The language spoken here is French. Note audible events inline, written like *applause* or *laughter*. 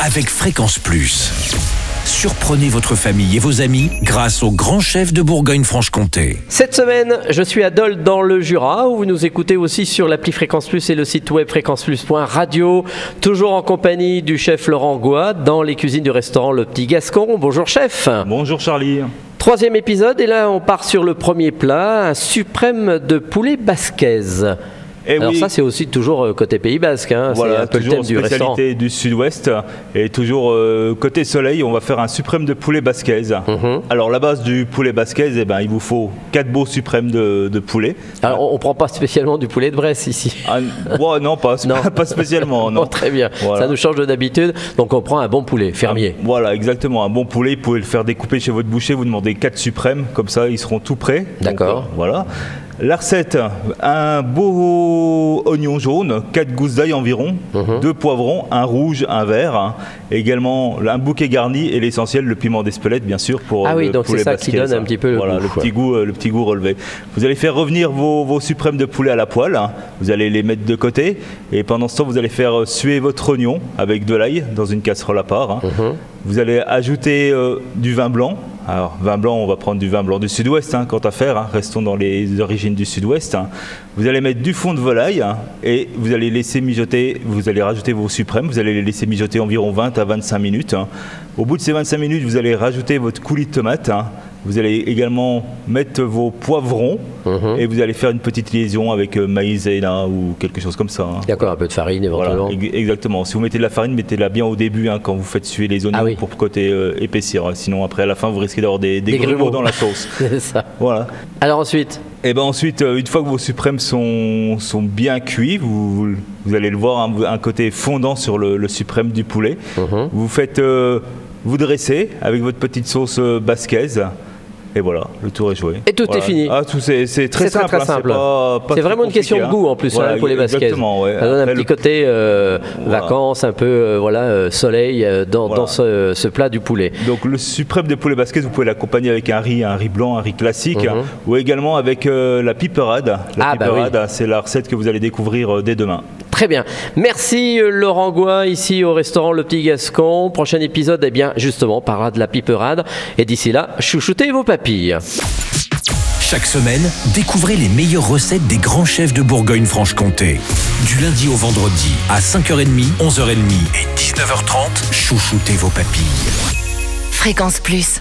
avec Fréquence Plus. Surprenez votre famille et vos amis grâce au grand chef de Bourgogne-Franche-Comté. Cette semaine, je suis à Dole dans le Jura, où vous nous écoutez aussi sur l'appli Fréquence Plus et le site web fréquenceplus.radio. Toujours en compagnie du chef Laurent Goua dans les cuisines du restaurant Le Petit Gascon. Bonjour chef. Bonjour Charlie. Troisième épisode, et là on part sur le premier plat, un suprême de poulet basquaise. Et Alors oui, ça c'est aussi toujours euh, côté Pays Basque, hein. c'est un peu le thème du restaurant. spécialité du sud-ouest et toujours euh, côté soleil, on va faire un suprême de poulet basquaise. Mhm. Alors la base du poulet basquaise, eh ben, il vous faut 4 beaux suprêmes de, de poulet. Alors on, on prend pas spécialement du poulet de Bresse ici. Ah, ouais, non, pas, *laughs* Non. *laughs* pas spécialement. *laughs* Oh, Non. très bien, Voilà. ça nous change de d'habitude, donc on prend un bon poulet fermier. Voilà, exactement. Un bon poulet, vous pouvez le faire découper chez votre boucher. Vous demandez 4 suprêmes, comme ça, ils seront tout prêts. D'accord. euh, voilà. La recette un beau oignon jaune, 4 gousses d'ail environ, Mhm. deux poivrons, un rouge, un vert, hein. également un bouquet garni et l'essentiel, le piment d'Espelette, bien sûr, pour Ah oui, le donc c'est ça qui donne un petit peu le voilà, goût, le petit goût, euh, le petit goût relevé. Vous allez faire revenir vos, vos suprêmes de poulet à la poêle. hein. Vous allez les mettre de côté et pendant ce temps, vous allez faire euh, suer votre oignon avec de l'ail dans une casserole à part. hein. Mhm. Vous allez ajouter euh, du vin blanc. Alors, vin blanc, on va prendre du vin blanc du sud-ouest, hein, quant à faire. hein. Restons dans les origines du sud-ouest. hein. Vous allez mettre du fond de volaille et vous allez laisser mijoter. Vous allez rajouter vos suprêmes. Vous allez les laisser mijoter environ 20 à 25 minutes. Au bout de ces 25 minutes, vous allez rajouter votre coulis de tomate. Hein. Vous allez également mettre vos poivrons Mhm. et vous allez faire une petite liaison avec euh, maïzena ou quelque chose comme ça. hein. D'accord, un peu de farine éventuellement. ex- exactement. Si vous mettez de la farine, mettez-la bien au début hein, quand vous faites suer les oignons Ah oui. pour côté euh, épaissir. Sinon, après, à la fin, vous risquez d'avoir des, des, Des grumeaux grumeaux. dans la sauce. *laughs* C'est ça. voilà. Alors ensuite, Et ben ensuite, euh, une fois que vos suprêmes sont, sont bien cuits, vous, vous allez le voir, hein, un côté fondant sur le, le suprême du poulet. Mhm. Vous faites, euh, vous dressez avec votre petite sauce basquaise. Et voilà, le tour est joué. Et tout est fini. Ah, tout c'est c'est très simple. très hein, simple. pas- pas C'est vraiment une question de compliqué, goût hein. en plus Voilà, hein, pour les baskets. Exactement, ouais. Ça donne un petit le- côté euh, Voilà. vacances, un peu euh, voilà euh, soleil dans, ce, ce plat du poulet. Donc le suprême de poulet basquez, vous pouvez l'accompagner avec un riz, un riz blanc, un riz classique, Mhm. ou également avec euh, la piperade. La Ah, bah piperade, c'est la recette que vous allez découvrir dès demain. Très bien. Merci euh, Laurent Goua ici au restaurant Le Petit Gascon. Prochain épisode, eh bien justement, parlera de la piperade. Et d'ici là, chouchoutez vos papilles. Chaque semaine, découvrez les meilleures recettes des grands chefs de Bourgogne-Franche-Comté. Du lundi au vendredi à 5h30, 11h30 et 19h30, chouchoutez vos papilles. Fréquence Plus.